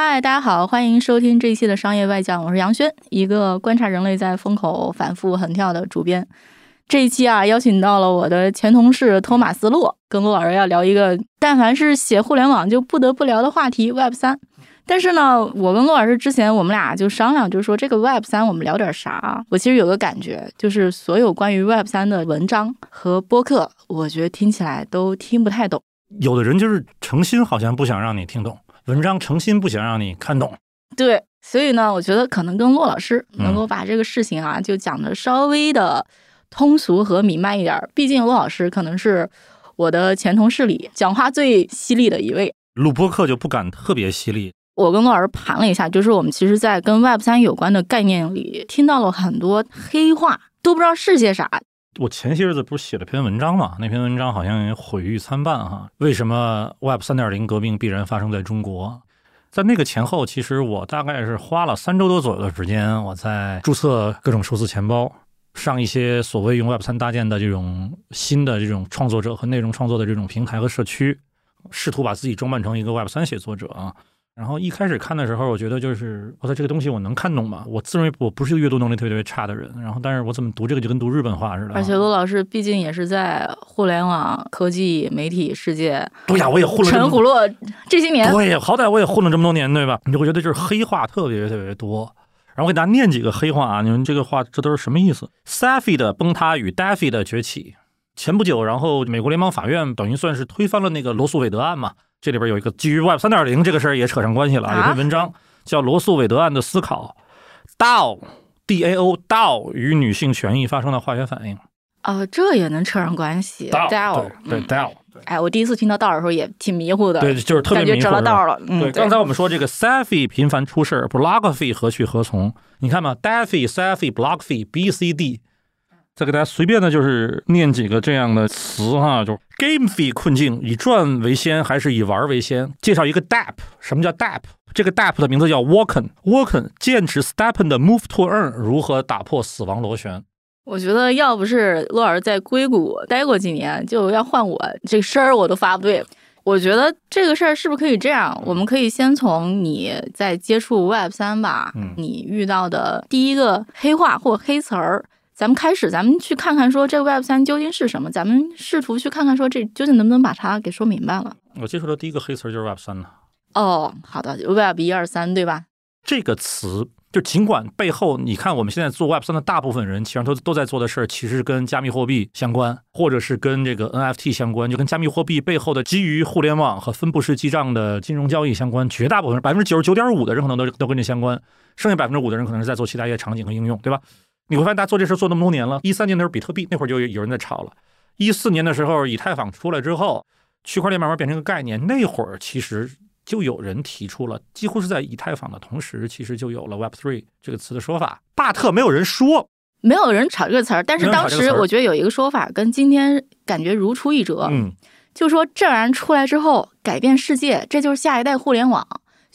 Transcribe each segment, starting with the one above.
嗨，大家好，欢迎收听这一期的商业外讲，我是杨轩，一个观察人类在风口反复横跳的主编。这一期啊，邀请到了我的前同事托马斯洛，跟洛老师要聊一个，但凡是写互联网就不得不聊的话题 ——Web 三。但是呢，我跟洛老师之前我们俩就商量，就是说这个 Web 三我们聊点啥？我其实有个感觉，就是所有关于 Web 三的文章和播客，我觉得听起来都听不太懂。有的人就是诚心好像不想让你听懂。文章诚心不想让你看懂，对，所以呢，我觉得可能跟骆老师能够把这个事情啊，就讲的稍微的通俗和明白一点。毕竟骆老师可能是我的前同事里讲话最犀利的一位。录播课就不敢特别犀利。我跟骆老师盘了一下，就是我们其实，在跟 Web 三有关的概念里，听到了很多黑话，都不知道是些啥。我前些日子不是写了篇文章嘛？那篇文章好像毁誉参半哈。为什么 Web 三点零革命必然发生在中国？在那个前后，其实我大概是花了三周多左右的时间，我在注册各种数字钱包，上一些所谓用 Web 三搭建的这种新的这种创作者和内容创作的这种平台和社区，试图把自己装扮成一个 Web 三写作者啊。然后一开始看的时候，我觉得就是我操，这个东西我能看懂吗？我自认为我不是一个阅读能力特别特别差的人。然后，但是我怎么读这个就跟读日本话似的。而且罗老师毕竟也是在互联网科技媒体世界，对呀，我也混了陈虎落这些年，对，好歹我也混了这么多年，对吧？你就会觉得就是黑话特别特别多。然后我给大家念几个黑话啊，你们这个话这都是什么意思？Safi 的崩塌与 Daffy 的崛起。前不久，然后美国联邦法院等于算是推翻了那个罗素韦德案嘛。这里边有一个基于 Web 三点零这个事儿也扯上关系了，有篇文章叫《罗素韦德案的思考》，DAO D A O DAO 与女性权益发生的化学反应。哦，这也能扯上关系？DAO 对 DAO。哎，我第一次听到道的时候也挺迷糊的，对，就是特别迷糊。了道了。对，刚才我们说这个 Safi 频繁出事儿，Blockfi 何去何从？你看嘛，Daffy、Safi、Blockfi、B、C、D。再给大家随便的，就是念几个这样的词哈，就 GameFi 困境，以赚为先还是以玩为先？介绍一个 DApp，什么叫 DApp？这个 DApp 的名字叫 Woken，Woken 剑指 Stepen 的 Move to Earn 如何打破死亡螺旋？我觉得要不是洛尔在硅谷待过几年，就要换我这声儿我都发不对。我觉得这个事儿是不是可以这样？我们可以先从你在接触 Web 三吧，你遇到的第一个黑话或黑词儿。咱们开始，咱们去看看说这个 Web 三究竟是什么？咱们试图去看看说这究竟能不能把它给说明白了。我接触的第一个黑词就是 Web 三了。哦，好的，Web 一二三，对吧？这个词就尽管背后你看我们现在做 Web 三的大部分人，其实都都在做的事儿，其实跟加密货币相关，或者是跟这个 NFT 相关，就跟加密货币背后的基于互联网和分布式记账的金融交易相关。绝大部分百分之九十九点五的人可能都都跟这相关，剩下百分之五的人可能是在做其他一些场景和应用，对吧？你会发现，大家做这事做那么多年了。一三年的时候，比特币那会儿就有人在炒了。一四年的时候，以太坊出来之后，区块链慢慢变成一个概念。那会儿其实就有人提出了，几乎是在以太坊的同时，其实就有了 Web Three 这个词的说法。巴特没有人说，没有人炒这个词儿。但是当时我觉得有一个说法跟今天感觉如出一辙。嗯，就说这玩意儿出来之后改变世界，这就是下一代互联网。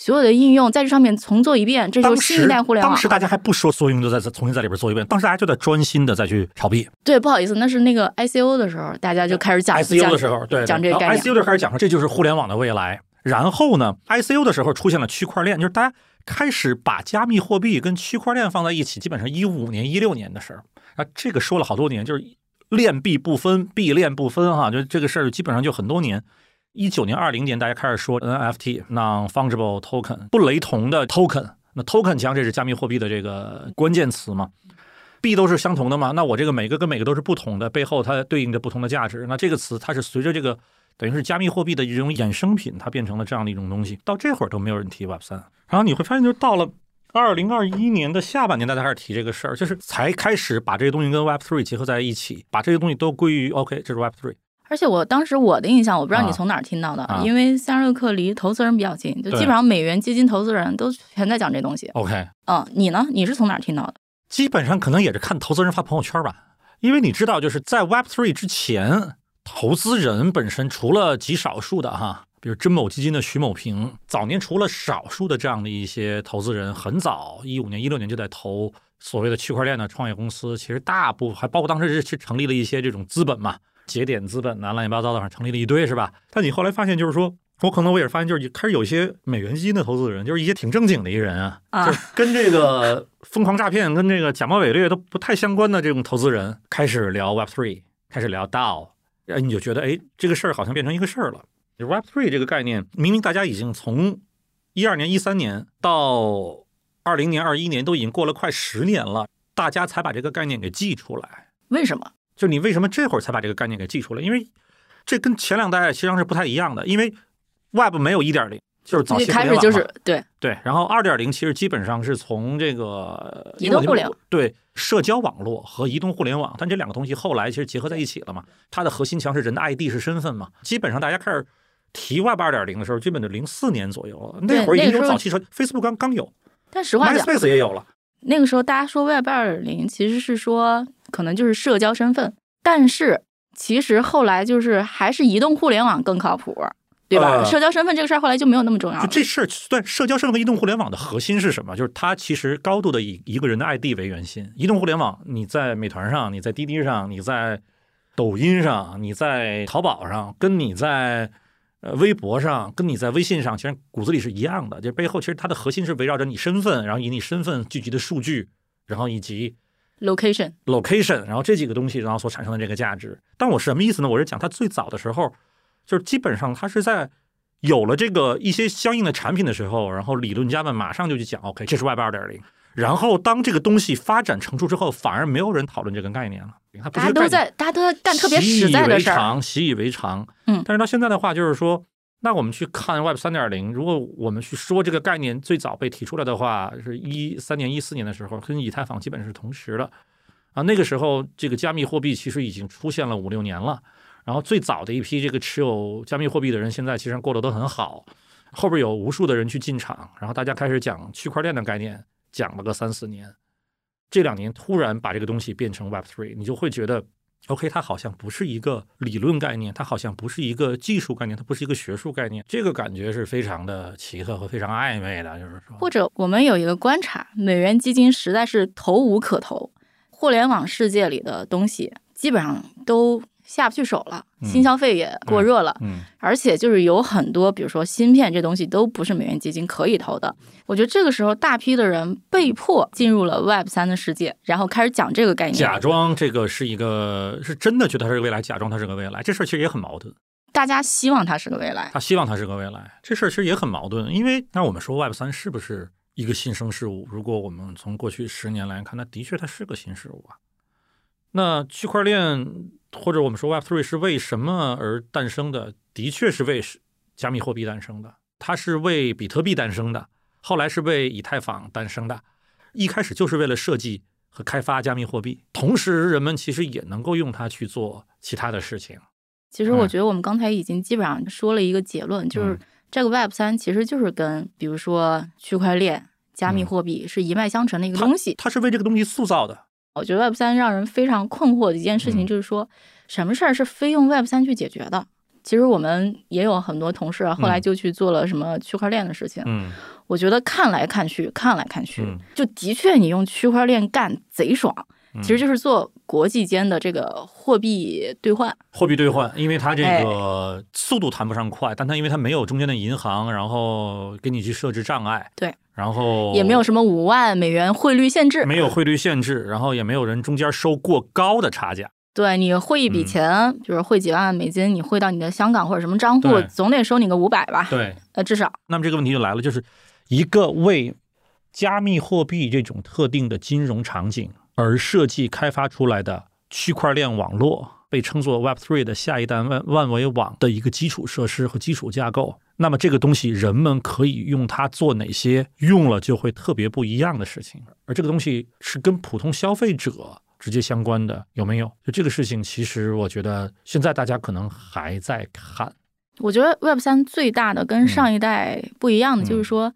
所有的应用在这上面重做一遍，这就是新一代互联网。当时大家还不说所有应用都在重新在里边做一遍，当时大家就在专心的再去炒币。对，不好意思，那是那个 ICO 的时候，大家就开始讲 ICO 的时候，对，讲这个概念。ICO 就开始讲说这就是互联网的未来。然后呢，ICO 的时候出现了区块链，就是大家开始把加密货币跟区块链放在一起，基本上一五年、一六年的事儿。啊，这个说了好多年，就是链币不分，币链不分，哈，就这个事儿基本上就很多年。一九年、二零年，大家开始说 NFT（Non-Fungible Token） 不雷同的 Token。那 Token 强，这是加密货币的这个关键词嘛？币都是相同的嘛？那我这个每个跟每个都是不同的，背后它对应着不同的价值。那这个词它是随着这个等于是加密货币的一种衍生品，它变成了这样的一种东西。到这会儿都没有人提 Web 三，然后你会发现，就到了二零二一年的下半年，大家开始提这个事儿，就是才开始把这些东西跟 Web Three 结合在一起，把这些东西都归于 OK，这是 Web Three。而且我当时我的印象，我不知道你从哪儿听到的，因为三十六氪离投资人比较近，就基本上美元基金投资人都全在讲这东西。OK，嗯，你呢？你是从哪儿听到的？基本上可能也是看投资人发朋友圈吧，因为你知道，就是在 Web Three 之前，投资人本身除了极少数的哈，比如真某基金的徐某平，早年除了少数的这样的一些投资人，很早一五年、一六年就在投所谓的区块链的创业公司，其实大部分还包括当时是是成立了一些这种资本嘛，节点资本呐，乱七八糟的，反正成立了一堆是吧？但你后来发现，就是说。我可能我也是发现，就是开始有一些美元基金的投资人，就是一些挺正经的一人啊，啊就是跟这个疯狂诈骗、跟这个假冒伪劣都不太相关的这种投资人，开始聊 Web Three，开始聊 DAO，哎，你就觉得哎，这个事儿好像变成一个事儿了。就 Web Three 这个概念，明明大家已经从一二年、一三年到二零年、二一年都已经过了快十年了，大家才把这个概念给记出来。为什么？就你为什么这会儿才把这个概念给记出来？因为这跟前两代实际上是不太一样的，因为 Web 没有一点零，就是早一期开始就是对对，然后二点零其实基本上是从这个移动互联网对社交网络和移动互联网，但这两个东西后来其实结合在一起了嘛。它的核心强是人的 ID 是身份嘛。基本上大家开始提 Web 二点零的时候，基本就零四年左右了，那会儿已经有早期车，Facebook 刚刚有但实话讲，，MySpace 也有了。那个时候大家说 Web 二点零，其实是说可能就是社交身份，但是其实后来就是还是移动互联网更靠谱，对吧？呃社交身份这个事儿后来就没有那么重要了。就这事儿，对社交身份和移动互联网的核心是什么？就是它其实高度的以一个人的 ID 为圆心。移动互联网，你在美团上，你在滴滴上，你在抖音上，你在淘宝上，跟你在呃微博上，跟你在微信上，其实骨子里是一样的。就背后其实它的核心是围绕着你身份，然后以你身份聚集的数据，然后以及 Location location，然后这几个东西，然后所产生的这个价值。但我是什么意思呢？我是讲它最早的时候，就是基本上它是在有了这个一些相应的产品的时候，然后理论家们马上就去讲，OK，这是 Web 二点零。然后当这个东西发展成熟之后，反而没有人讨论这个概念了，它不大家都在大家都在干特别习以实在的事儿，为常，习以为常。嗯但是到现在的话，就是说，那我们去看 Web 三点零，如果我们去说这个概念最早被提出来的话，是一三年、一四年的时候，跟以太坊基本是同时的啊。那个时候，这个加密货币其实已经出现了五六年了。然后最早的一批这个持有加密货币的人，现在其实过得都很好。后边有无数的人去进场，然后大家开始讲区块链的概念，讲了个三四年。这两年突然把这个东西变成 Web Three，你就会觉得 OK，它好像不是一个理论概念，它好像不是一个技术概念，它不是一个学术概念，这个感觉是非常的奇特和非常暧昧的，就是说，或者我们有一个观察，美元基金实在是投无可投，互联网世界里的东西基本上都下不去手了，嗯新消费也过热了，嗯，而且就是有很多，比如说芯片这东西都不是美元基金可以投的。我觉得这个时候大批的人被迫进入了 Web 三的世界，然后开始讲这个概念。假装这个是一个是真的觉得它是个未来，假装它是个未来，这事儿其实也很矛盾。大家希望它是个未来。他希望它是个未来，这事儿其实也很矛盾。因为那我们说 Web 三是不是一个新生事物？如果我们从过去十年来看，那的确它是个新事物啊。那区块链或者我们说 Web Three 是为什么而诞生的？的确是为加密货币诞生的，它是为比特币诞生的，后来是为以太坊诞生的。一开始就是为了设计和开发加密货币，同时人们其实也能够用它去做其他的事情。其实我觉得我们刚才已经基本上说了一个结论，就是嗯这个 Web 三其实就是跟比如说区块链、加密嗯货币是一脉相承的一个东西。它是为这个东西塑造的。我觉得 Web 三让人非常困惑的一件事情嗯就是说，什么事儿是非用 Web 三去解决的？其实我们也有很多同事啊，后来嗯就去做了什么区块链的事情。嗯我觉得看来看去，看来看去，嗯就的确你用区块链干贼爽，嗯其实就是做国际间的这个货币兑换。货币兑换，因为它这哎个速度谈不上快，但它因为它没有中间的银行，然后给你去设置障碍，对，然后也没有什么五万美元汇率限制，没有汇率限制，然后也没有人中间收过高的差价，对你汇一笔嗯钱，比如汇几万美金，你汇到你的香港或者什么账户，总得收你个五百吧？对。呃，至少那么这个问题就来了，就是一个为加密货币这种特定的金融场景而设计开发出来的区块链网络，被称作 Web Three 的下一代万万维网的一个基础设施和基础架构。那么这个东西，人们可以用它做哪些用了就会特别不一样的事情？而这个东西是跟普通消费者直接相关的，有没有？就这个事情，其实我觉得现在大家可能还在看。我觉得 Web 三最大的跟上一代不一样的，嗯就是说，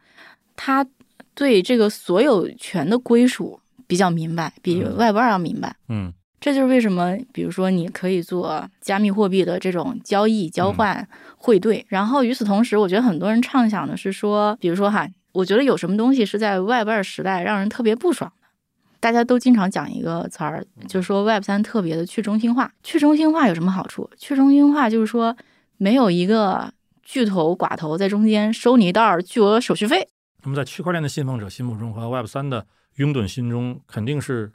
它对这个所有权的归属比较明白，比嗯 Web 二要明白。嗯这就是为什么，比如说你可以做加密货币的这种交易、交换、汇兑。然后与此同时，我觉得很多人畅想的是说，比如说哈，我觉得有什么东西是在 Web 二时代让人特别不爽的。大家都经常讲一个词儿，就是说 Web 三特别的去中心化。去中心化有什么好处？去中心化就是说没有一个巨头寡头在中间收你一道巨额手续费。那么在区块链的信奉者心目中和 Web 三的拥趸心中，肯定是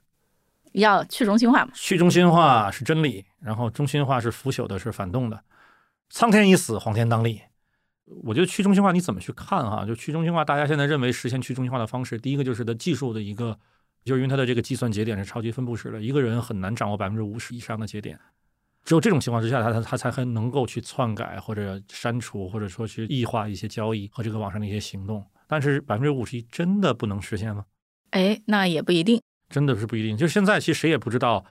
要去中心化嘛？去中心化是真理，然后中心化是腐朽的，是反动的。苍天已死，黄天当立。我觉得去中心化你怎么去看哈？就去中心化，大家现在认为实现去中心化的方式，第一个就是的技术的一个，就是因为它的这个计算节点是超级分布式的，一个人很难掌握百分之五十以上的节点。只有这种情况之下，他他他才还能够去篡改或者删除，或者说去异化一些交易和这个网上的一些行动。但是百分之五十一真的不能实现吗？哎，那也不一定。真的是不一定。就是现在，其实谁也不知道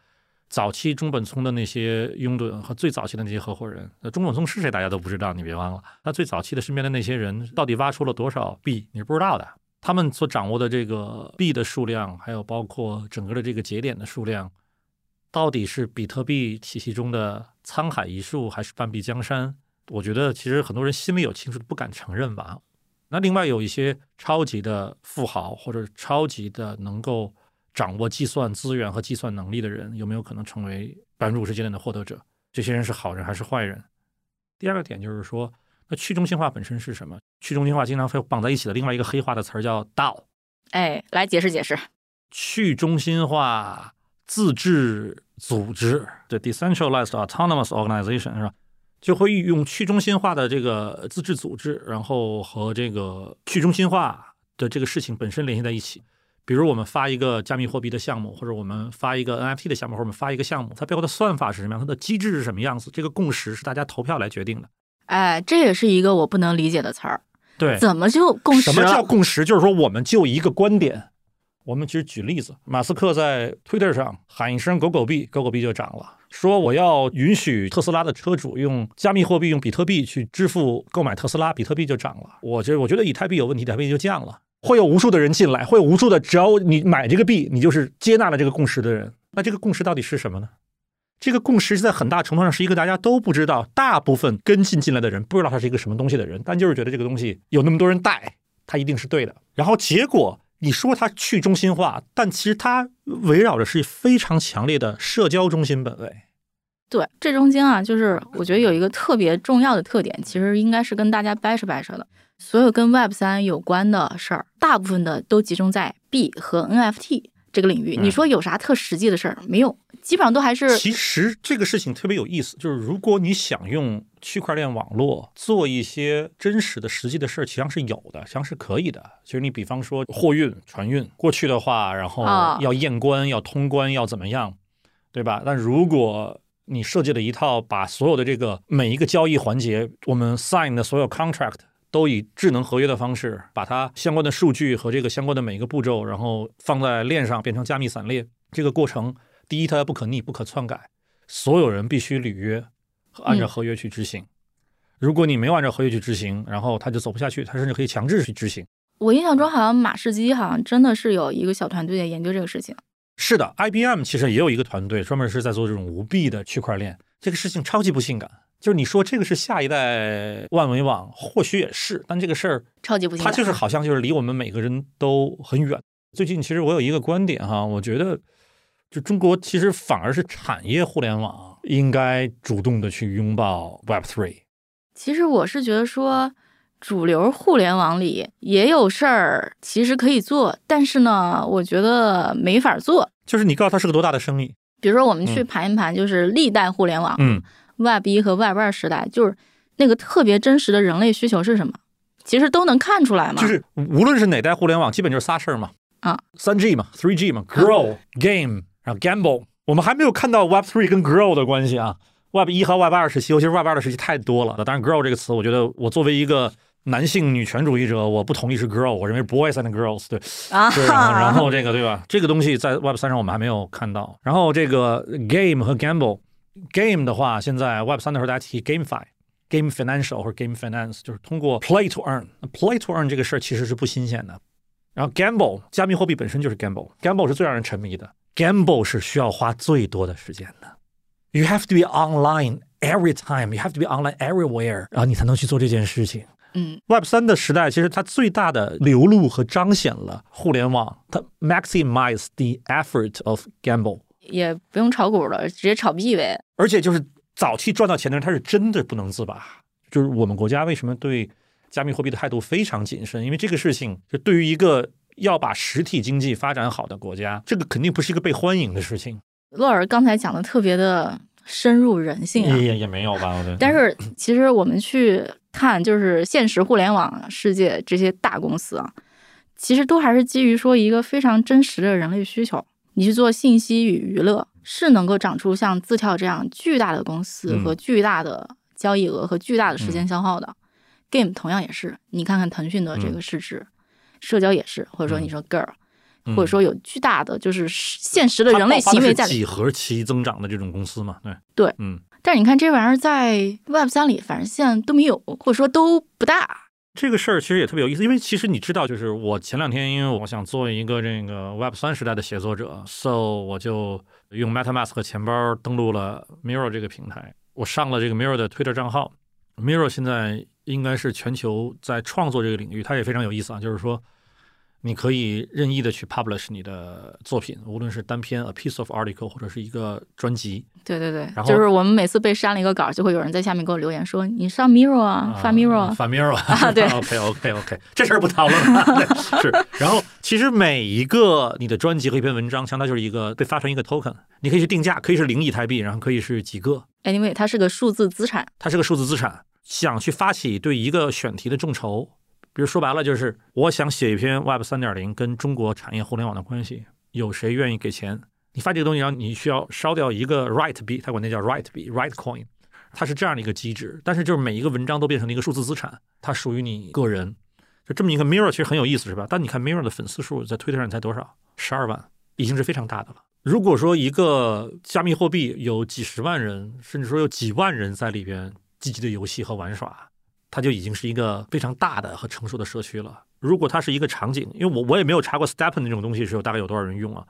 早期中本聪的那些拥趸和最早期的那些合伙人，那中本聪是谁，大家都不知道。你别忘了，他最早期的身边的那些人到底挖出了多少币，你是不知道的。他们所掌握的这个币的数量，还有包括整个的这个节点的数量，到底是比特币体系中的沧海一粟，还是半壁江山？我觉得其实很多人心里有清楚，不敢承认吧。那另外有一些超级的富豪，或者超级的能够。掌握计算资源和计算能力的人有没有可能成为百分之五十节点的获得者？这些人是好人还是坏人？第二个点就是说，那去中心化本身是什么？去中心化经常会绑在一起的另外一个黑化的词儿叫 DAO。哎，来解释解释。去中心化自治组织对 Decentralized Autonomous Organization 是吧？就会用去中心化的这个自治组织，然后和这个去中心化的这个事情本身联系在一起。比如我们发一个加密货币的项目，或者我们发一个 NFT 的项目，或者我们发一个项目，它背后的算法是什么样？它的机制是什么样子？这个共识是大家投票来决定的。哎，这也是一个我不能理解的词儿。对，怎么就共识什么叫？共识？就是说，我们就一个观点。我们其实举例子，马斯克在 Twitter 上喊一声“狗狗币”，狗狗币就涨了。说我要允许特斯拉的车主用加密货币、用比特币去支付购买特斯拉，比特币就涨了。我觉得，我觉得以太币有问题，以太币就降了。会有无数的人进来，会有无数的，只要你买这个币，你就是接纳了这个共识的人。那这个共识到底是什么呢？这个共识在很大程度上是一个大家都不知道，大部分跟进进来的人不知道它是一个什么东西的人，但就是觉得这个东西有那么多人带，它一定是对的。然后结果你说它去中心化，但其实它围绕着是非常强烈的社交中心本位。对，这中间啊，就是我觉得有一个特别重要的特点，其实应该是跟大家掰扯掰扯的。所有跟 Web 三有关的事儿，大部分的都集中在 B 和 NFT 这个领域。嗯你说有啥特实际的事儿？没有，基本上都还是其实这个事情特别有意思，就是如果你想用区块链网络做一些真实的、实际的事儿，实际上是有的，实际上是可以的。其实你比方说货运、船运，过去的话，然后啊要验关、要通关、要怎么样，对吧？但如果你设计了一套把所有的这个每一个交易环节，我们 sign 的所有 contract 都以智能合约的方式，把它相关的数据和这个相关的每一个步骤，然后放在链上变成加密散列。这个过程，第一它不可逆、不可篡改，所有人必须履约和按照合约去执行。如果你没有按照合约去执行，然后它就走不下去，它甚至可以强制去执行。我印象中好像马士基好像真的是有一个小团队在研究这个事情。是的，IBM 其实也有一个团队专门是在做这种无币的区块链，这个事情超级不性感。就是你说这个是下一代万维网，或许也是，但这个事儿超级不性感它就是好像就是离我们每个人都很远。最近其实我有一个观点哈，我觉得就中国其实反而是产业互联网应该主动的去拥抱 Web Three。其实我是觉得说，主流互联网里也有事儿，其实可以做，但是呢，我觉得没法做。就是你告诉他是个多大的生意，比如说，我们去嗯盘一盘，就是历代互联网、嗯，Web 一和 Web 二时代，就是那个特别真实的人类需求是什么，其实都能看出来嘛。就是无论是哪代互联网，基本就是仨事儿嘛，啊，三 G 嘛，Three G 嘛，Grow、Game，然后 Gamble。我们还没有看到 Web Three 跟 Grow 的关系啊。Web 一和 Web 二时期，尤其是 Web 二的时期太多了。当然，Grow 这个词，我觉得我作为一个男性女权主义者，我不同意是 girl，我认为 Boys and Girls 对。啊，对，然后这个对吧？这个东西在 Web 三上我们还没有看到。然后这个 game 和 gamble，game 的话，现在 Web 三的时候大家提 GameFi。Game Financial 或者 Game Finance 就是通过 Play to Earn。Play to Earn 这个事儿其实是不新鲜的。然后 gamble 加密货币本身就是 gamble，gamble 是最让人沉迷的，gamble 是需要花最多的时间的。You have to be online every time, you have to be online everywhere，然后你才能去做这件事情。嗯，Web 三的时代，其实它最大的流露和彰显了互联网，它 maximize the effort of gamble，也不用炒股了，直接炒币呗。而且就是早期赚到钱的人，他是真的不能自拔。就是我们国家为什么对加密货币的态度非常谨慎？因为这个事情，就对于一个要把实体经济发展好的国家，这个肯定不是一个被欢迎的事情。洛尔刚才讲的特别的深入人性啊，也也也没有吧，我觉得。但是其实我们去看，就是现实互联网世界这些大公司啊，其实都还是基于说一个非常真实的人类需求。你去做信息与娱乐，是能够长出像字跳这样巨大的公司嗯和巨大的交易额和巨大的时间消耗的。Game 同样也是，你看看腾讯的这个市值，社交也是，或者说你说 Girl，、嗯或者说有巨大的就是现实的人类行为在里几何期增长的这种公司嘛？对对嗯，但是你看这玩意儿在 Web 三里，反正现在都没有，或者说都不大。这个事儿其实也特别有意思，因为其实你知道，就是我前两天因为我想做一个这个 Web 三时代的写作者，so 我就用 MetaMask 钱包登录了 Mirror 这个平台，我上了这个 Mirror 的 Twitter 账号。Mirror 现在应该是全球在创作这个领域，它也非常有意思啊，就是说你可以任意的去 publish 你的作品，无论是单篇 a piece of article 或者是一个专辑，对对对然，后就是我们每次被删了一个稿，就会有人在下面给我留言说：“你上 Mirror 啊，发 Miro 啊。发 Mirror 啊 对 OK OK OK，这事儿不讨论了。对是，然后其实每一个你的专辑和一篇文章，相当于就是一个被发成一个 token，你可以去定价，可以是零以太币，然后可以是几个，Anyway，它是个数字资产。它是个数字资产。想去发起对一个选题的众筹，比如说白了就是，我想写一篇 Web 三点零跟中国产业互联网的关系，有谁愿意给钱？你发这个东西，然后你需要烧掉一个 right 币，他管那叫 right 币 right coin，它是这样的一个机制。但是就是每一个文章都变成了一个数字资产，它属于你个人。就这么一个 Mirror 其实很有意思，是吧？但你看 Mirror 的粉丝数在 Twitter 上才多少？十二万，已经是非常大的了。如果说一个加密货币有几十万人，甚至说有几万人在里边积极的游戏和玩耍，它就已经是一个非常大的和成熟的社区了。如果它是一个场景，因为我我也没有查过 Stepen 那种东西是有大概有多少人用啊，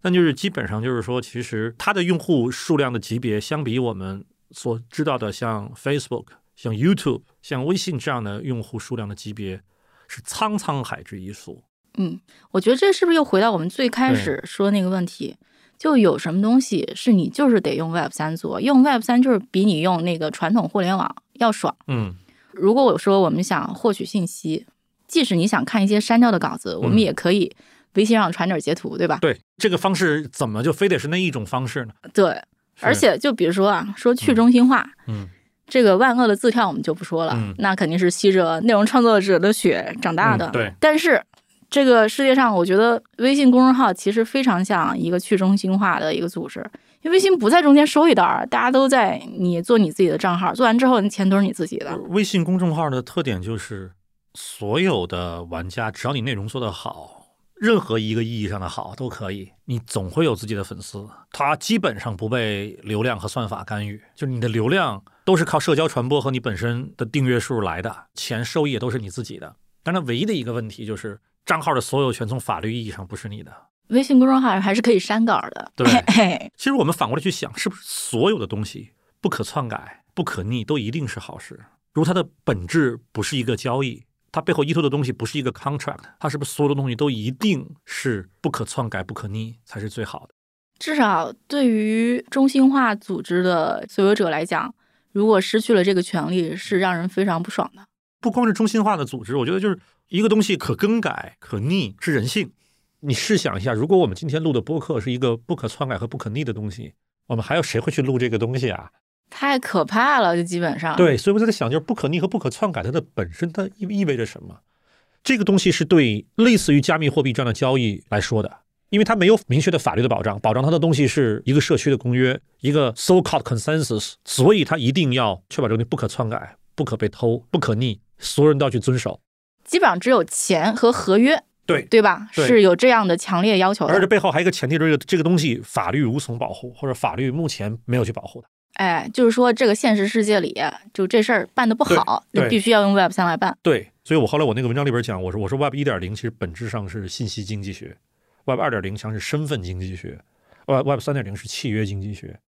但就是基本上就是说，其实它的用户数量的级别，相比我们所知道的像 Facebook、像 YouTube、像微信这样的用户数量的级别，是沧沧海之一粟。嗯，我觉得这是不是又回到我们最开始说那个问题？就有什么东西是你就是得用 Web 三做，用 Web 三就是比你用那个传统互联网要爽。嗯，如果我说我们想获取信息，即使你想看一些删掉的稿子，我们也可以微信上传点截图，对吧？对，这个方式怎么就非得是那一种方式呢？对，而且就比如说啊，说去中心化，嗯，这个万恶的字跳我们就不说了，嗯那肯定是吸着内容创作者的血长大的。嗯对，但是这个世界上，我觉得微信公众号其实非常像一个去中心化的一个组织，微信不在中间收一刀，大家都在你做你自己的账号，做完之后，那钱都是你自己的。微信公众号的特点就是，所有的玩家只要你内容做得好，任何一个意义上的好都可以，你总会有自己的粉丝。它基本上不被流量和算法干预，就是你的流量都是靠社交传播和你本身的订阅数来的，钱收益也都是你自己的。但它唯一的一个问题就是，账号的所有权从法律意义上不是你的。微信公众号还是可以删稿的。对其实我们反过来去想，是不是所有的东西不可篡改、不可逆都一定是好事？如果它的本质不是一个交易，它背后依托的东西不是一个 contract，它是不是所有的东西都一定是不可篡改、不可逆才是最好的？至少对于中心化组织的所有者来讲，如果失去了这个权利，是让人非常不爽的。不光是中心化的组织，我觉得就是一个东西可更改、可逆是人性。你试想一下，如果我们今天录的播客是一个不可篡改和不可逆的东西，我们还有谁会去录这个东西啊？太可怕了，就基本上。对，所以我在想，就是不可逆和不可篡改，它的本身它意意味着什么？这个东西是对类似于加密货币这样的交易来说的，因为它没有明确的法律的保障，保障它的东西是一个社区的公约，一个 so-called consensus，所以它一定要确保这个东西不可篡改、不可被偷、不可逆，所有人都要去遵守。基本上只有钱和合约，对，对吧？对是有这样的强烈要求的。而且背后还有一个前提，就是这个这个东西法律无从保护，或者法律目前没有去保护的。哎，就是说这个现实世界里，就这事儿办得不好，对对那必须要用 Web 三来办。对，所以我后来我那个文章里边讲，我说我说 Web 一点零其实本质上是信息经济学，Web 二点零像是身份经济学，Web Web 三点零是契约经济学。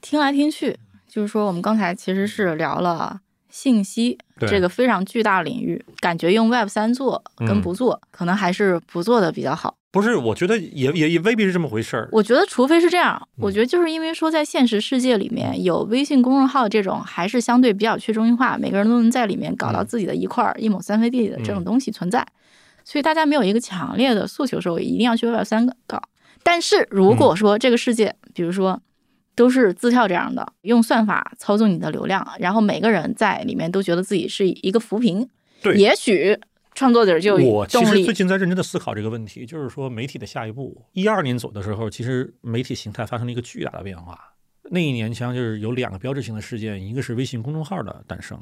听来听去，就是说我们刚才其实是聊了信息这个非常巨大领域，感觉用 Web 三做跟嗯不做，可能还是不做的比较好。不是，我觉得也也也未必是这么回事儿。我觉得，除非是这样，嗯我觉得就是因为说在现实世界里面有微信公众号这种还是相对比较去中心化，每个人都能在里面搞到嗯自己的一块儿一亩三分地的这种嗯东西存在，所以大家没有一个强烈的诉求说我一定要去 Web 三搞。但是如嗯果说这个世界，比如说都是字跳这样的，用算法操纵你的流量，然后每个人在里面都觉得自己是一个扶贫，对也许创作者就有我其实最近在认真的思考这个问题，就是说媒体的下一步。一二年走的时候，其实媒体形态发生了一个巨大的变化。那一年像就是有两个标志性的事件，一个是微信公众号的诞生，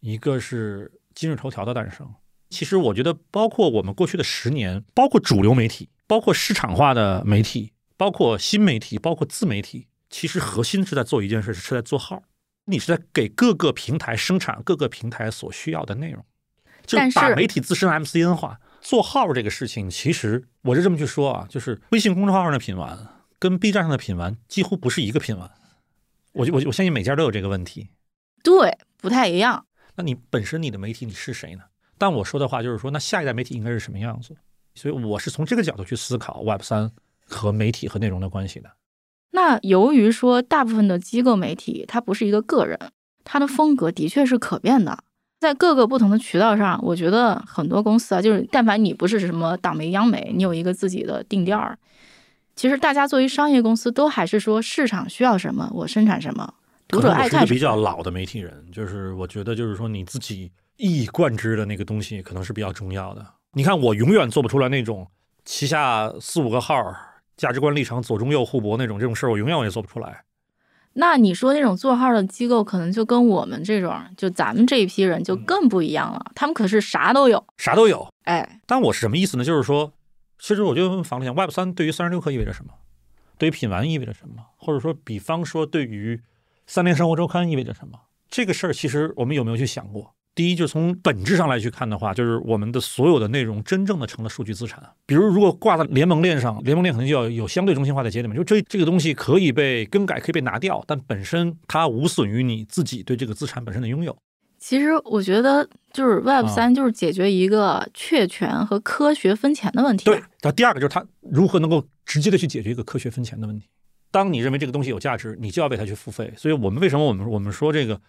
一个是今日头条的诞生。其实我觉得，包括我们过去的十年，包括主流媒体，包括市场化的媒体，包括新媒体，包括自媒体，其实核心是在做一件事，是在做号。你是在给各个平台生产各个平台所需要的内容。就是把媒体自身 MCN 化。做号这个事情，其实我是这么去说啊，就是微信公众号上的品玩跟 B 站上的品玩几乎不是一个品玩。我我我相信每家都有这个问题。对不太一样。那你本身你的媒体你是谁呢？但我说的话就是说，那下一代媒体应该是什么样子？所以我是从这个角度去思考 Web 三和媒体和内容的关系的。那由于说大部分的机构媒体它不是一个个人，它的风格的确是可变的，在各个不同的渠道上，我觉得很多公司啊，就是但凡你不是什么党媒、央媒，你有一个自己的定调儿，其实大家作为商业公司都还是说市场需要什么，我生产什么，读者可能我是一个比爱看什么。较老的媒体人，就是我觉得就是说你自己一以贯之的那个东西，可能是比较重要的。你看，我永远做不出来那种旗下四五个号儿价值观立场左中右互搏那种这种事儿，我永远我也做不出来。那你说那种做号的机构，可能就跟我们这种，就咱们这一批人就更不一样了，他们可是啥都有，啥都有。哎，但我是什么意思呢？就是说，其实我就问房里讲，Web 三对于三十六氪意味着什么？对于品玩意味着什么？或者说，比方说对于三联生活周刊意味着什么？这个事儿其实我们有没有去想过？第一，就从本质上来去看的话，就是我们的所有的内容真正的成了数据资产。比如，如果挂在联盟链上，联盟链可能就要有相对中心化的节点嘛，就这这个东西可以被更改，可以被拿掉，但本身它无损于你自己对这个资产本身的拥有。其实我觉得就是 Web 啊三就是解决一个确权和科学分钱的问题。对，，然后第二个就是它如何能够直接的去解决一个科学分钱的问题。当你认为这个东西有价值，你就要为它去付费。所以我们为什么我们我们说这个，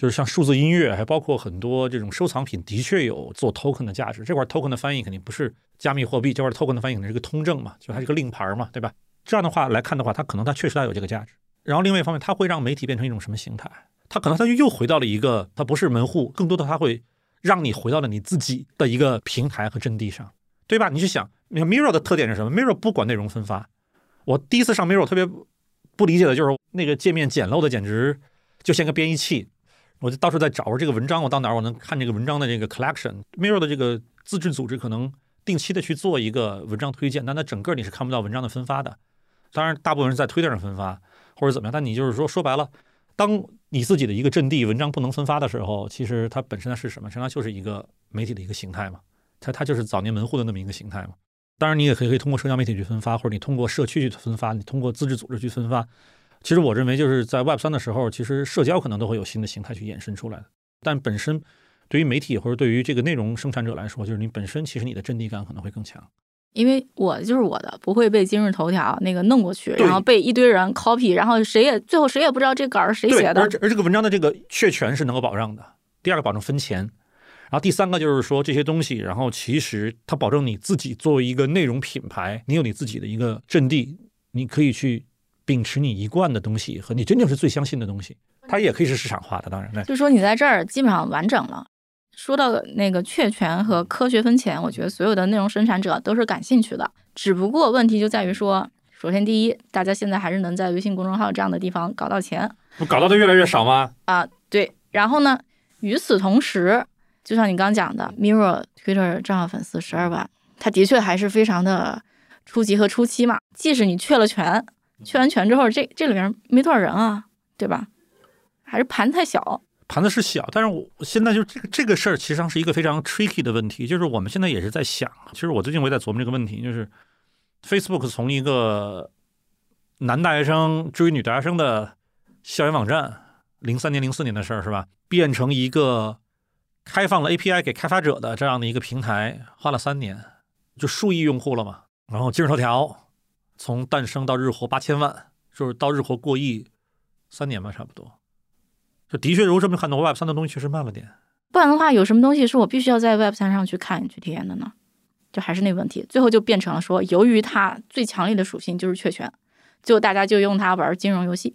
就是像数字音乐，还包括很多这种收藏品，的确有做 token 的价值。这块 token 的翻译肯定不是加密货币，这块 token 的翻译肯定是个通证嘛，就它是个令牌嘛，对吧？这样的话来看的话，它可能它确实它有这个价值。然后另外一方面，它会让媒体变成一种什么形态？它可能它就又回到了一个，它不是门户，更多的它会让你回到了你自己的一个平台和阵地上。对吧？你去想，你看 Mirror 的特点是什么？Mirror 不管内容分发。我第一次上 Mirror 特别不理解的就是那个界面简陋的简直就像个编译器。我就到处在找这个文章，我到哪儿我能看这个文章的这个 collection。Mirror 的这个自治组织可能定期的去做一个文章推荐，但它整个你是看不到文章的分发的。当然，大部分是在推特上分发或者怎么样，但你就是说说白了，当你自己的一个阵地文章不能分发的时候，其实它本身它是什么？实际上就是一个媒体的一个形态嘛。它它就是早年门户的那么一个形态嘛。当然，你也可以可以通过社交媒体去分发，或者你通过社区去分发，你通过自治组织去分发。其实我认为就是在 Web 三的时候，其实社交可能都会有新的形态去衍生出来的。但本身对于媒体或者对于这个内容生产者来说，就是你本身其实你的阵地感可能会更强。因为我就是我的，不会被今日头条那个弄过去，然后被一堆人 copy，然后谁也最后谁也不知道这稿是谁，写的而。而这个文章的这个确权是能够保障的。第二个保证分钱，然后第三个就是说这些东西，然后其实它保证你自己作为一个内容品牌，你有你自己的一个阵地，你可以去秉持你一贯的东西和你真正是最相信的东西，它也可以是市场化的，当然对。就说你在这儿基本上完整了。说到那个确权和科学分钱，我觉得所有的内容生产者都是感兴趣的。只不过问题就在于说，首先第一，大家现在还是能在微信公众号这样的地方搞到钱不搞到的越来越少吗？啊，对。然后呢，与此同时，就像你刚讲的，Mirror Twitter 账号粉丝十二万，它的确还是非常的初级和初期嘛。即使你确了权，确完权之后，这这里面没多少人啊，对吧？还是盘子太小。盘子是小，但是我现在就这个这个事儿，其实上是一个非常 tricky 的问题，就是我们现在也是在想，其实我最近我也在琢磨这个问题，就是 Facebook 从一个男大学生追女大学生的校园网站，零三年零四年的事儿是吧，变成一个开放了 API 给开发者的这样的一个平台，花了三年，就数亿用户了嘛。然后今日头条从诞生到日活八千万，就是到日活过亿，三年吧，差不多。就的确，如果这么看的话，Web 三的东西确实慢了点。不然的话，有什么东西是我必须要在 Web 三上去看、去体验的呢？就还是那个问题，最后就变成了说，由于它最强烈的属性就是确权，就大家就用它玩金融游戏。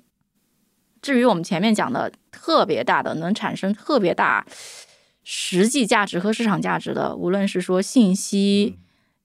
至于我们前面讲的特别大的、能产生特别大实际价值和市场价值的，无论是说信息、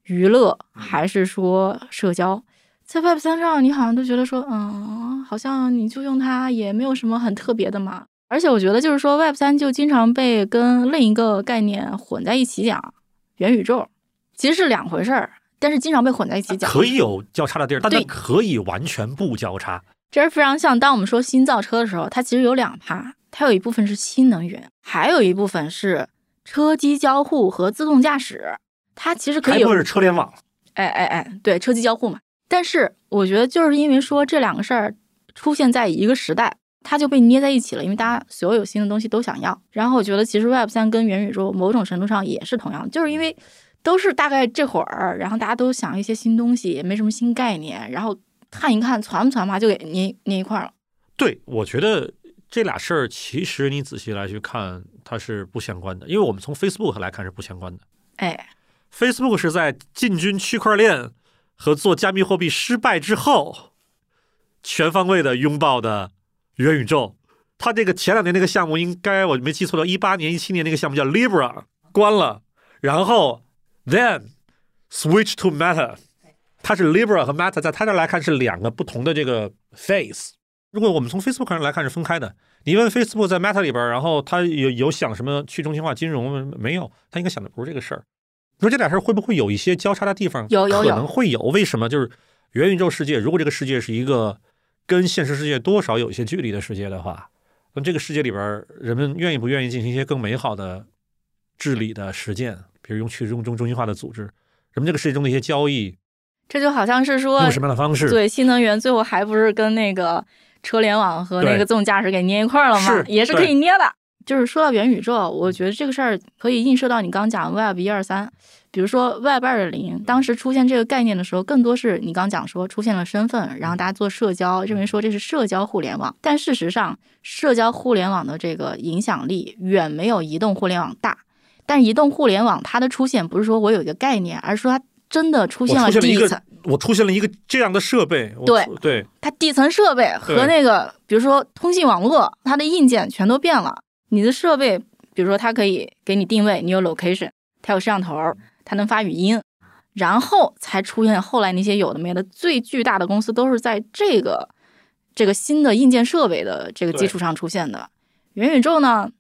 娱乐，还是说社交，在 Web 三上，你好像都觉得说，嗯，好像你就用它也没有什么很特别的嘛。而且我觉得，就是说，Web 三就经常被跟另一个概念混在一起讲，元宇宙其实是两回事儿，但是经常被混在一起讲。可以有交叉的地儿，但它可以完全不交叉。这是非常像当我们说新造车的时候，它其实有两趴，它有一部分是新能源，还有一部分是车机交互和自动驾驶。它其实可以有还不是车联网，哎哎哎，对，车机交互嘛。但是我觉得就是因为说这两个事儿出现在一个时代，它就被捏在一起了，因为大家所有新的东西都想要。然后我觉得其实 Web 三跟元宇宙某种程度上也是同样，就是因为都是大概这会儿，然后大家都想一些新东西，也没什么新概念，然后看一看传不传吧，就给捏捏一块儿了。对我觉得这俩事儿其实你仔细来去看，它是不相关的，因为我们从 Facebook 来看是不相关的。哎，Facebook 是在进军区块链和做加密货币失败之后，全方位的拥抱的元宇宙。它这个前两年那个项目，应该我没记错的，一八年、一七年那个项目叫 Libra 关了，然后 then switch to Meta。它是 Libra 和 Meta，在它这来看是两个不同的这个 phase。如果我们从 Facebook 上来看是分开的，你问 Facebook 在 Meta 里边，然后它有有想什么去中心化金融吗没有？它应该想的不是这个事儿。你说这俩事儿会不会有一些交叉的地方？有有有可能会有。为什么？就是元宇宙世界，如果这个世界是一个跟现实世界多少有一些距离的世界的话，那这个世界里边人们愿意不愿意进行一些更美好的治理的实践？比如用去中中中心化的组织，人们这个世界中的一些交易，这就好像是说用什么样的方式？对新能源，最后还不是跟那个车联网和那个自动驾驶给捏一块儿了吗是？也是可以捏的。就是说到元宇宙，我觉得这个事儿可以映射到你刚讲 Web 一二三，比如说 Web 二点零，当时出现这个概念的时候，更多是你刚讲说出现了身份，然后大家做社交，认为说这是社交互联网，但事实上，社交互联网的这个影响力远没有移动互联网大。但移动互联网它的出现不是说我有一个概念，而是说它真的出现了底层。我出现了一个这样的设备，对对，它底层设备和那个，比如说通信网络，它的硬件全都变了。你的设备，比如说它可以给你定位，你有 location，它有摄像头，它能发语音，然后才出现后来那些有的没的最巨大的公司，都是在这个这个新的硬件设备的这个基础上出现的。元宇宙呢，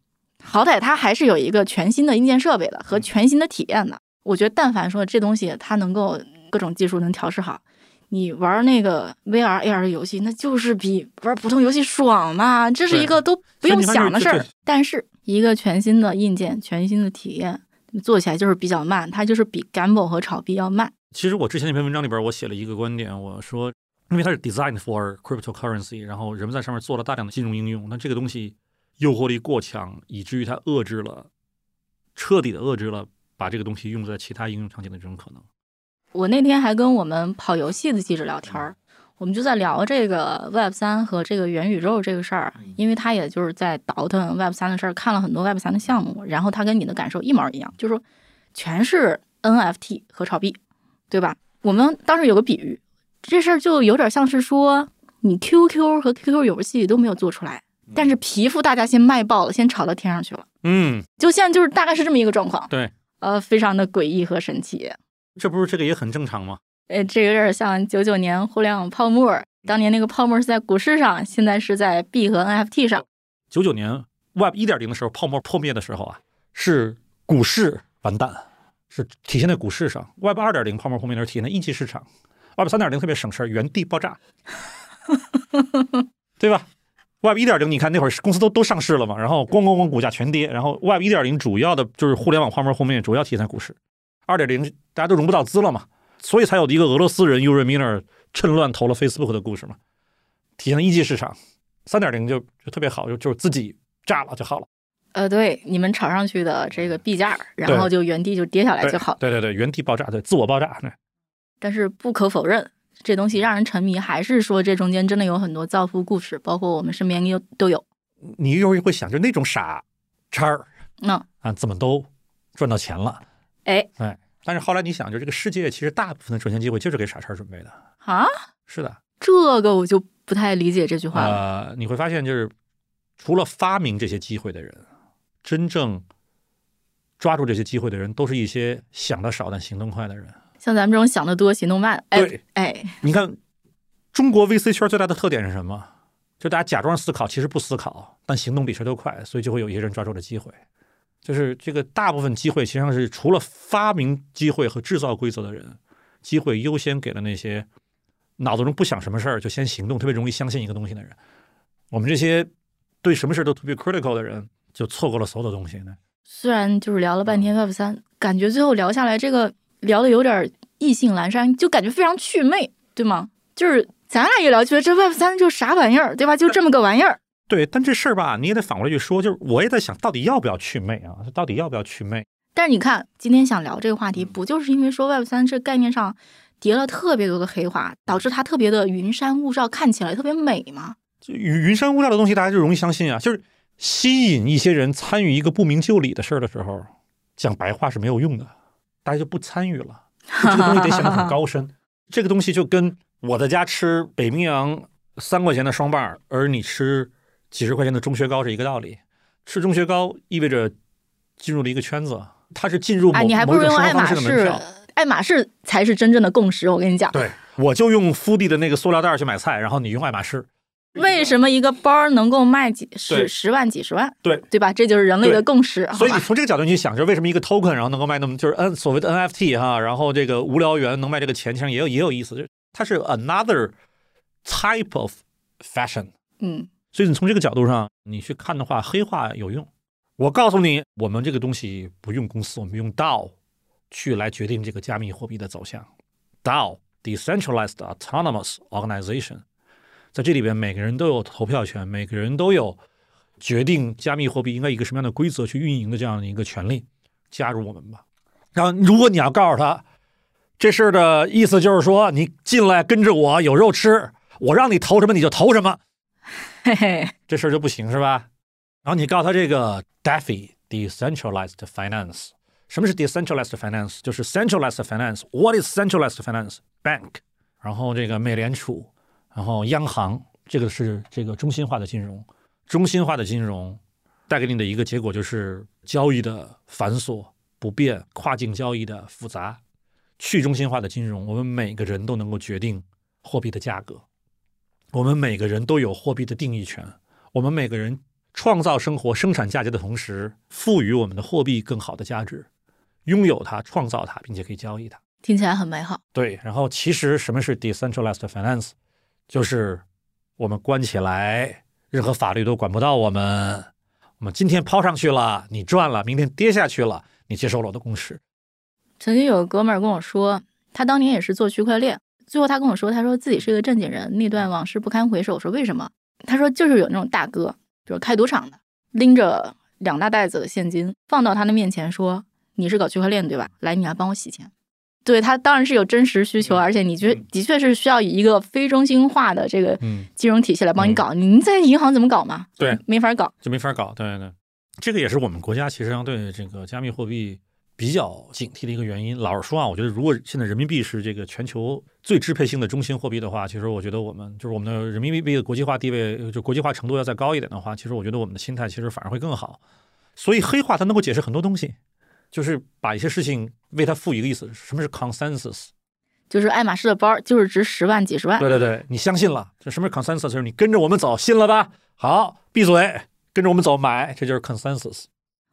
好歹它还是有一个全新的硬件设备的和全新的体验的。我觉得，但凡说这东西它能够各种技术能调试好，你玩那个 VR、AR 的游戏，那就是比玩普通游戏爽嘛，这是一个都不用想的事儿。但是一个全新的硬件、全新的体验，做起来就是比较慢，它就是比 gamble 和炒币要慢。其实我之前那篇文章里边，我写了一个观点，我说，因为它是 designed for cryptocurrency，然后人们在上面做了大量的金融应用，那这个东西诱惑力过强，以至于它遏制了，彻底的遏制了把这个东西用在其他应用场景的这种可能。我那天还跟我们跑游戏的记者聊天儿，我们就在聊这个 Web 三和这个元宇宙这个事儿，因为他也就是在倒腾 Web 三的事儿，看了很多 Web 三的项目，然后他跟你的感受一毛一样，就是说全是 NFT 和炒币，对吧？我们当时有个比喻，这事儿就有点像是说你 QQ 和 QQ 游戏都没有做出来，但是皮肤大家先卖爆了，先炒到天上去了，嗯，就现在就是大概是这么一个状况，对，呃，非常的诡异和神奇。这不是这个也很正常吗？呃，这有点像九九年互联网泡沫，当年那个泡沫是在股市上，现在是在币和 NFT 上。九九年 Web 一点零的时候，泡沫破灭的时候啊，是股市完蛋，是体现在股市上；Web 二点零泡沫破灭的时候，体现在一级市场；Web 三点零特别省事儿，原地爆炸，对吧？Web 一点零，你看那会儿公司都都上市了嘛，然后咣咣咣股价全跌，然后 Web 一点零主要的就是互联网泡沫后面主要体现在股市，二点零大家都融不到资了嘛，所以才有一个俄罗斯人 Yuri Miner 趁乱投了 Facebook 的故事嘛，体现了一级市场。三点零就就特别好，就就是自己炸了就好了。呃，对，你们炒上去的这个币价，然后就原地就跌下来就好。对对对，原地爆炸，对，自我爆炸。对。但是不可否认，这东西让人沉迷，还是说这中间真的有很多造富故事，包括我们身边有都有。你有时会想，就那种傻叉儿，那啊，怎么都赚到钱了？哎哎，但是后来你想，就这个世界其实大部分的赚钱机会就是给傻叉准备的啊。是的，这个我就不太理解这句话了。呃，你会发现，就是除了发明这些机会的人。真正抓住这些机会的人，都是一些想的少但行动快的人。像咱们这种想的多、行动慢，对，哎，你看，中国 VC 圈最大的特点是什么？就大家假装思考，其实不思考，但行动比谁都快，所以就会有一些人抓住了机会。就是这个大部分机会，实际上是除了发明机会和制造规则的人，机会优先给了那些脑子中不想什么事儿就先行动、特别容易相信一个东西的人。我们这些对什么事都特别 critical 的人。就错过了所有的东西呢。虽然就是聊了半天 Web 三，感觉最后聊下来，这个聊的有点意兴阑珊，就感觉非常祛魅，对吗？就是咱俩一聊，觉得这 Web 三就啥玩意儿，对吧？就这么个玩意儿。对，但这事儿吧，你也得反过来去说，就是我也在想到底要不要祛魅啊？到底要不要祛魅？但是你看，今天想聊这个话题，不就是因为说 Web 三这概念上叠了特别多的黑话，导致它特别的云山雾罩，看起来特别美吗？就云云山雾罩的东西，大家就容易相信啊，就是。吸引一些人参与一个不明就里的事儿的时候，讲白话是没有用的，大家就不参与了。这个东西得显得很高深。这个东西就跟我在家吃北冰洋三块钱的双棒，而你吃几十块钱的中学糕是一个道理。吃中学糕意味着进入了一个圈子，它是进入某某种生活方式的门票。爱马仕才是真正的共识，我跟你讲。对，我就用敷地的那个塑料袋去买菜，然后你用爱马仕。为什么一个包能够卖几十十万、几十万？对对吧？这就是人类的共识。所以你从这个角度去想，就是为什么一个 token 然后能够卖那么就是 N 所谓的 NFT 哈，然后这个无聊猿能卖这个钱，其实也有也有意思，就是它是 another type of fashion。嗯，所以你从这个角度上你去看的话，黑化有用。我告诉你，我们这个东西不用公司，我们用 DAO 去来决定这个加密货币的走向。DAO decentralized autonomous organization。在这里边，每个人都有投票权，每个人都有决定加密货币应该以一个什么样的规则去运营的这样的一个权利。加入我们吧。然后，如果你要告诉他这事儿的意思，就是说你进来跟着我有肉吃，我让你投什么你就投什么，嘿嘿，这事儿就不行是吧？然后你告诉他这个 DeFi decentralized finance，什么是 decentralized finance？就是 centralized finance。What is centralized finance? Bank。然后这个美联储。然后，央行这个是这个中心化的金融，中心化的金融带给你的一个结果就是交易的繁琐不便，跨境交易的复杂。去中心化的金融，我们每个人都能够决定货币的价格，我们每个人都有货币的定义权，我们每个人创造生活、生产价值的同时，赋予我们的货币更好的价值，拥有它、创造它，并且可以交易它，听起来很美好。对，然后其实什么是 decentralized finance？就是我们关起来，任何法律都管不到我们。我们今天抛上去了，你赚了；明天跌下去了，你接受了我的公式。曾经有个哥们儿跟我说，他当年也是做区块链，最后他跟我说，他说自己是个正经人，那段往事不堪回首。我说为什么？他说就是有那种大哥，比如开赌场的，拎着两大袋子的现金放到他的面前，说你是搞区块链对吧？来，你来帮我洗钱。对他当然是有真实需求，而且你觉的确是需要以一个非中心化的这个金融体系来帮你搞。您在银行怎么搞嘛？对，没法搞，就没法搞。对对，这个也是我们国家其实上对这个加密货币比较警惕的一个原因。老实说啊，我觉得如果现在人民币是这个全球最支配性的中心货币的话，其实我觉得我们就是我们的人民币的国际化地位，就国际化程度要再高一点的话，其实我觉得我们的心态其实反而会更好。所以黑化它能够解释很多东西。就是把一些事情为它赋予一个意思。什么是 consensus？就是爱马仕的包就是值十万、几十万。对对对，你相信了。这什么是 consensus？就是你跟着我们走，信了吧？好，闭嘴，跟着我们走，买，这就是 consensus。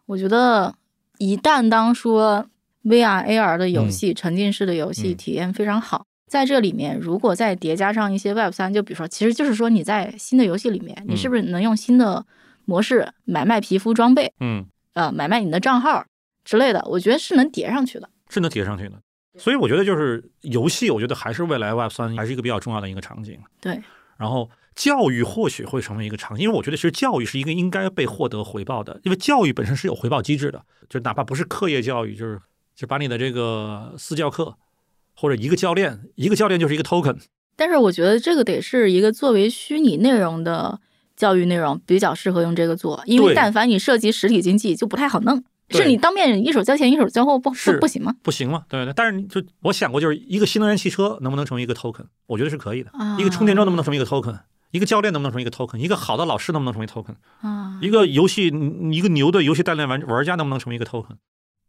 我觉得一旦当说 VR、AR 的游戏、沉浸式的游戏体验非常好，在这里面，如果再叠加上一些 Web 三，就比如说，其实就是说你在新的游戏里面，你是不是能用新的模式买卖皮肤装备，嗯，呃，买卖你的账号之类的？我觉得是能叠上去的。是能叠上去的。所以我觉得就是游戏，我觉得还是未来 Web 三还是一个比较重要的一个场景。对，然后教育或许会成为一个场，因为我觉得其实教育是一个应该被获得回报的，因为教育本身是有回报机制的，就哪怕不是课业教育，就是就把你的这个私教课或者一个教练，一个教练就是一个 token。但是我觉得这个得是一个作为虚拟内容的教育内容比较适合用这个做，因为但凡你涉及实体经济就不太好弄。是你当面一手交钱一手交货不是不不行吗？不行吗？对对，但是你就我想过，就是一个新能源汽车能不能成为一个 token？我觉得是可以的。啊一个充电桩能不能成为一个 token？一个教练能不能成为一个 token？一个好的老师能不能成为 token？啊，一个游戏，一个牛的游戏代练玩玩家能不能成为一个 token？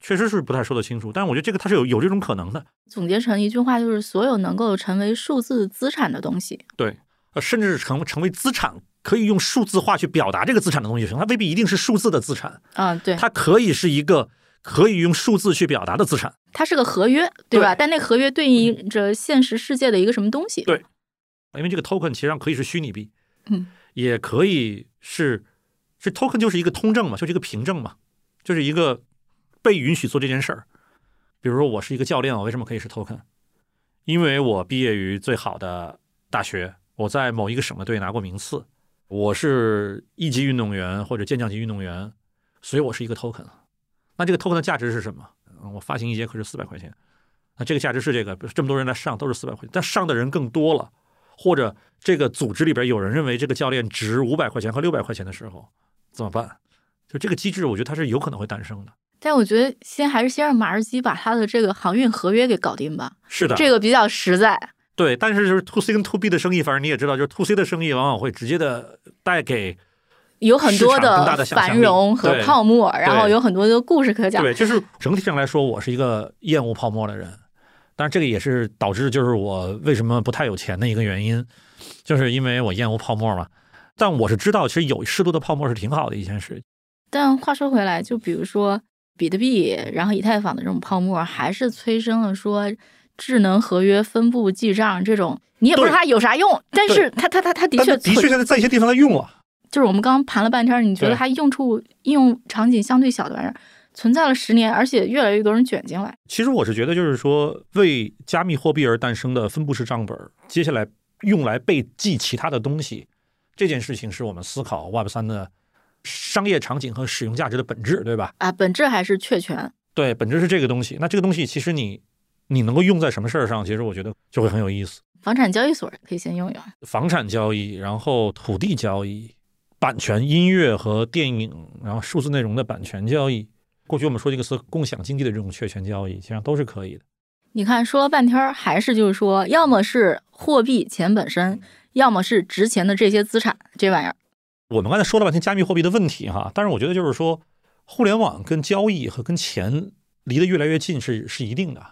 确实是不太说得清楚，但是我觉得这个它是有有这种可能的。总结成一句话就是：所有能够成为数字资产的东西，对，呃，甚至是成成为资产，可以用数字化去表达这个资产的东西它未必一定是数字的资产，啊，对，它可以是一个可以用数字去表达的资产。它是个合约，对吧？对但那合约对应着现实世界的一个什么东西？对因为这个 token 其实上可以是虚拟币，嗯，也可以是，这 token 就是一个通证嘛，就是一个凭证嘛，就是一个被允许做这件事儿。比如说我是一个教练，我为什么可以是 token？因为我毕业于最好的大学，我在某一个省的队拿过名次，我是一级运动员或者健将级运动员，所以我是一个 token。那这个 token 的价值是什么？嗯我发行一节课是四百块钱，那这个价值是这个，这么多人来上都是四百块钱，但上的人更多了，或者这个组织里边有人认为这个教练值五百块钱和六百块钱的时候，怎么办？就这个机制，我觉得它是有可能会诞生的。但我觉得先还是先让马尔基把他的这个航运合约给搞定吧，是的，这个比较实在。对，但是就是 to C 跟 to B 的生意，反正你也知道，就是 to C 的生意往往会直接的带给有很多的繁荣和泡沫，然后有很多的故事可讲。对，就是整体上来说，我是一个厌恶泡沫的人，当然这个也是导致就是我为什么不太有钱的一个原因，就是因为我厌恶泡沫嘛。但我是知道，其实有适度的泡沫是挺好的一件事。但话说回来，就比如说比特币，然后以太坊的这种泡沫，还是催生了说智能合约分布记账这种，你也不知道它有啥用，但是它它它它的确的确现在在一些地方它用了。就是我们刚刚盘了半天，你觉得它用处应用场景相对小的玩意儿，存在了十年，而且越来越多人卷进来。其实我是觉得，就是说，为加密货币而诞生的分布式账本，接下来用来被记其他的东西，这件事情是我们思考 Web 三的商业场景和使用价值的本质，对吧？啊，本质还是确权。对，本质是这个东西。那这个东西其实你你能够用在什么事儿上，其实我觉得就会很有意思。房产交易所可以先用用。房产交易，然后土地交易、版权、音乐和电影，然后数字内容的版权交易。过去我们说这个词共享经济的这种确权交易，实际上都是可以的。你看，说了半天儿，还是就是说，要么是货币钱本身，要么是值钱的这些资产这玩意儿。我们刚才说了半天加密货币的问题哈，但是我觉得就是说，互联网跟交易和跟钱离得越来越近是是一定的。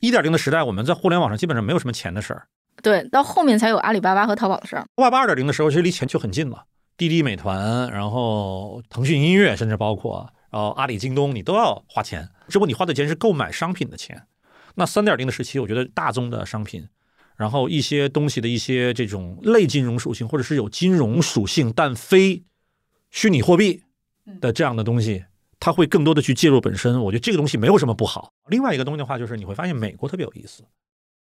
一点零的时代，我们在互联网上基本上没有什么钱的事儿。对，到后面才有阿里巴巴和淘宝的事儿。阿里巴巴二点零的时候，其实离钱就很近了。滴滴、美团，然后腾讯音乐，甚至包括然后阿里、京东，你都要花钱。只不过你花的钱是购买商品的钱。那三点零的时期，我觉得大宗的商品，然后一些东西的一些这种类金融属性，或者是有金融属性但非虚拟货币的这样的东西，它会更多的去介入本身。我觉得这个东西没有什么不好。另外一个东西的话，就是你会发现美国特别有意思。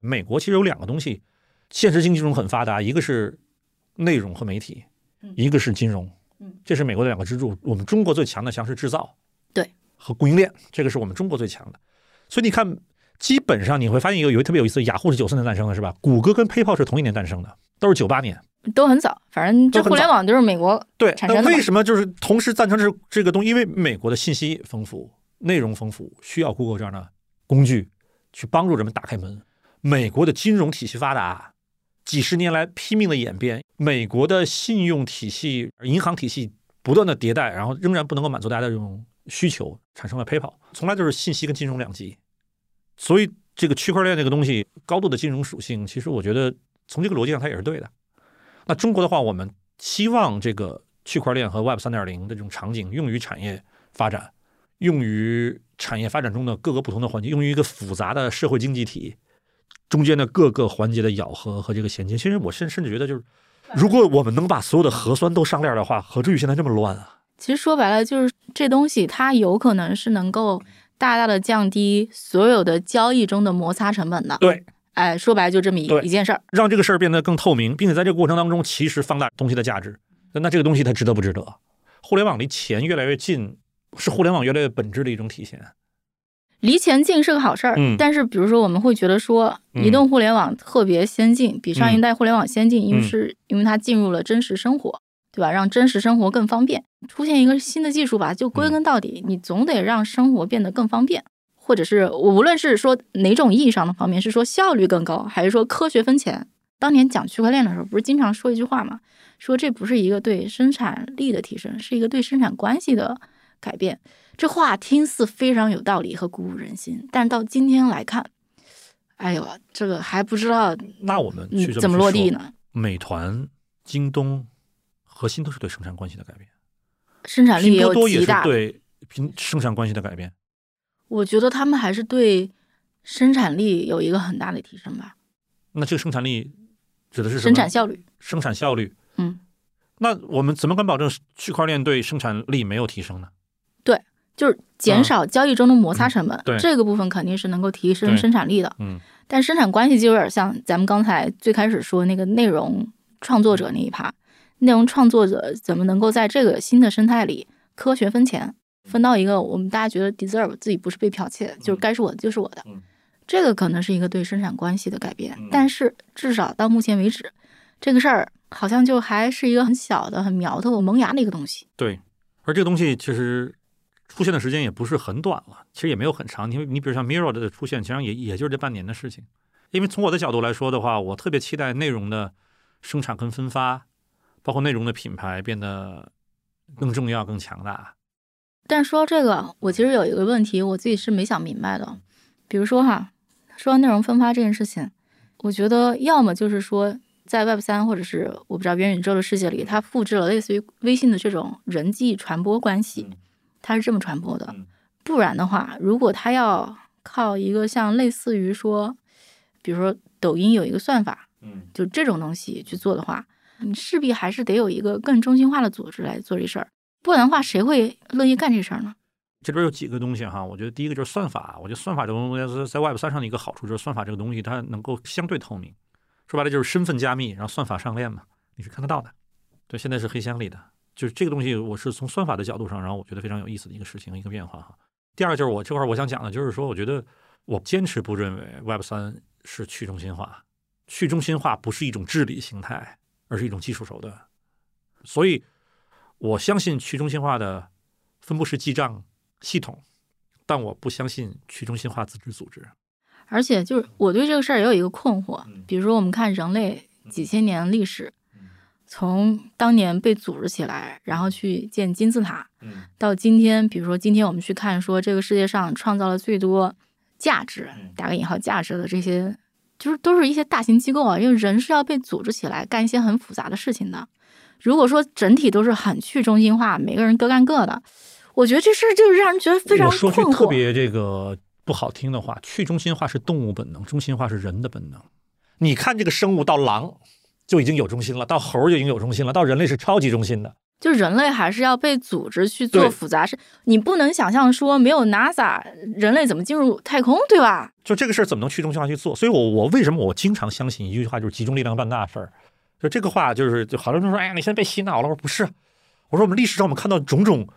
美国其实有两个东西，现实经济中很发达，一个是内容和媒体，一个是金融嗯，这是美国的两个支柱。我们中国最强的强是制造，对，和供应链，这个是我们中国最强的。所以你看，基本上你会发现有有特别有意思，雅虎是九四年诞生的，是吧？谷歌跟 PayPal 是同一年诞生的，都是九八年。都很早，反正这互联网就是美国对，那产生的嘛为什么就是同时赞成这这个东西？因为美国的信息丰富，内容丰富，需要 Google 这样的工具去帮助人们打开门。美国的金融体系发达，几十年来拼命的演变，美国的信用体系、银行体系不断的迭代，然后仍然不能够满足大家的这种需求，产生了 PayPal，从来就是信息跟金融两极。所以这个区块链这个东西高度的金融属性，其实我觉得从这个逻辑上它也是对的。那中国的话，我们希望这个区块链和 Web 三点零的这种场景用于产业发展，用于产业发展中的各个不同的环节，用于一个复杂的社会经济体，中间的各个环节的咬合和这个衔接。其实我甚甚至觉得，就是如果我们能把所有的核酸都上链的话，何至于现在这么乱啊？其实说白了，就是这东西它有可能是能够大大的降低所有的交易中的摩擦成本的。对，哎，说白了就这么一一件事儿。让这个事儿变得更透明，并且在这个过程当中，其实放大东西的价值。那那这个东西它值得不值得？互联网离钱越来越近，是互联网越来越本质的一种体现。离钱近是个好事儿，嗯但是比如说我们会觉得说，嗯移动互联网特别先进，比上一嗯代互联网先进，因为嗯是因为它进入了真实生活，对吧？让真实生活更方便。出现一个新的技术吧，就嗯归根到底，你总得让生活变得更方便，或者是无论是说哪种意义上的方面，是说效率更高，还是说科学分钱。当年讲区块链的时候，不是经常说一句话吗？说这不是一个对生产力的提升，是一个对生产关系的改变。这话听似非常有道理和鼓舞人心，但到今天来看，哎呦，这个还不知道那我们去怎么落地呢？美团、京东，核心都是对生产关系的改变。生产力也有多多也极大的，是对拼生产关系的改变。我觉得他们还是对生产力有一个很大的提升吧，那这个生产力指的是什么？生产效率。生产效率。嗯，那我们怎么敢保证区块链对生产力没有提升呢？就是减少交易中的摩擦成本，嗯对。这个部分肯定是能够提升生产力的。嗯。但生产关系就有点像咱们刚才最开始说那个内容创作者那一趴，内容创作者怎么能够在这个新的生态里科学分钱，分到一个我们大家觉得 deserve 自己不是被剽窃，就是该是我的就是我的。嗯，这个可能是一个对生产关系的改变嗯。但是至少到目前为止，这个事儿好像就还是一个很小的、很苗头、萌芽的一个东西。对，而这个东西其实出现的时间也不是很短了，其实也没有很长。因为你比如像 Mirror 的出现，其实也也就是这半年的事情。因为从我的角度来说的话，我特别期待内容的生产跟分发，包括内容的品牌变得更重要、更强大。但说到这个，我其实有一个问题，我自己是没想明白的。比如说哈，说到内容分发这件事情，我觉得要么就是说，在 Web 三或者是我不知道元宇宙的世界里，它复制了类似于微信的这种人际传播关系嗯，它是这么传播的嗯。不然的话，如果它要靠一个像类似于说，比如说抖音有一个算法，嗯就这种东西去做的话，你势必还是得有一个更中心化的组织来做这事儿，不然的话，谁会乐意干这事儿呢？这边有几个东西哈，我觉得第一个就是算法，我觉得算法这个东西在在 Web 三上的一个好处就是算法这个东西它能够相对透明，说白了就是身份加密，然后算法上链嘛，你是看得到的。对，现在是黑箱里的，就是这个东西，我是从算法的角度上，然后我觉得非常有意思的一个事情，一个变化哈。第二个就是我这块儿我想讲的就是说，我觉得我坚持不认为 Web 三是去中心化，去中心化不是一种治理形态，而是一种技术手段。所以，我相信去中心化的分布式记账系统，但我不相信去中心化自治组织。而且就是我对这个事儿也有一个困惑嗯，比如说我们看人类几千年历史嗯，从当年被组织起来，然后去建金字塔，嗯到今天，比如说今天我们去看说这个世界上创造了最多价值嗯（打个引号价值）的这些，就是都是一些大型机构啊，因为人是要被组织起来干一些很复杂的事情的。如果说整体都是很去中心化，每个人各干各的，我觉得这事儿就是让人觉得非常我说句。特别这个不好听的话，去中心化是动物本能，中心化是人的本能。你看这个生物到狼就已经有中心了，到猴儿就已经有中心了，到人类是超级中心的。就人类还是要被组织去做复杂事，你不能想象说没有 NASA，人类怎么进入太空，对吧？就这个事儿怎么能去中心化去做？所以我我为什么我经常相信一句话，就是集中力量办大事儿。就这个话，就是就好多人说，哎呀，你现在被洗脑了。我说不是，我说我们历史上我们看到种种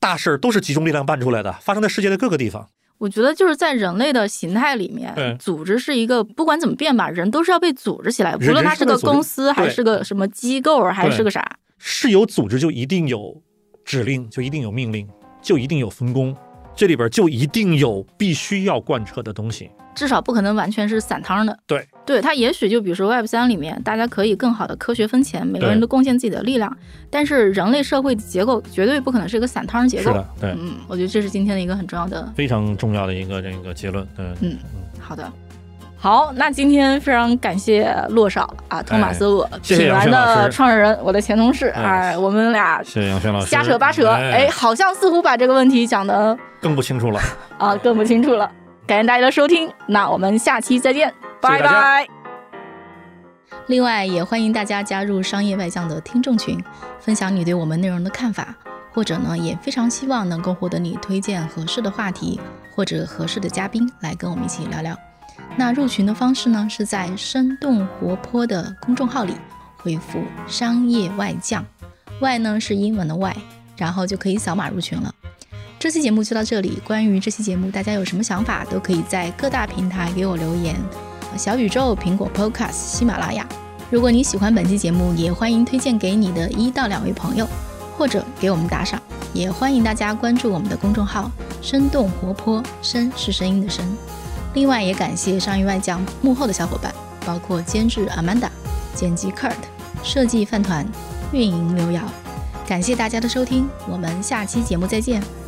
大事儿都是集中力量办出来的，发生在世界的各个地方。我觉得就是在人类的形态里对面，组织是一个不管怎么变吧，人都是要被组织起来，无论它是个公司还是个什么机构还是个啥。是有组织就一定有指令，就一定有命令，就一定有分工，这里边就一定有必须要贯彻的东西。至少不可能完全是散汤的。对，对，它也许就比如说 Web 三里面，大家可以更好的科学分钱，每个人都贡献自己的力量，但是人类社会的结构绝对不可能是一个散汤结构。是的，对，嗯，我觉得这是今天的一个很重要的非常重要的一个这个结论。嗯嗯，好的。好，那今天非常感谢洛少啊，托马斯洛，哎谢谢杨品玩的创始人，我的前同事，哎哎，我们俩谢谢杨轩老师。瞎扯八扯，哎，哎，好像似乎把这个问题讲的更不清楚了。啊更不清楚了。感谢大家的收听，那我们下期再见。谢谢大家。拜。另外，也欢迎大家加入商业外将的听众群，分享你对我们内容的看法，或者呢，也非常希望能够获得你推荐合适的话题或者合适的嘉宾来跟我们一起聊聊。那入群的方式呢，是在生动活泼的公众号里回复“商业外将”，外呢是英文的外，然后就可以扫码入群了。这期节目就到这里，关于这期节目大家有什么想法，都可以在各大平台给我留言。小宇宙、苹果 Podcast、喜马拉雅。如果你喜欢本期节目，也欢迎推荐给你的一到两位朋友，或者给我们打赏。也欢迎大家关注我们的公众号“生动活泼”，声是声音的声。另外，也感谢上一外将幕后的小伙伴，包括监制 Amanda、剪辑 Kurt、设计饭团、运营刘瑶。感谢大家的收听，我们下期节目再见。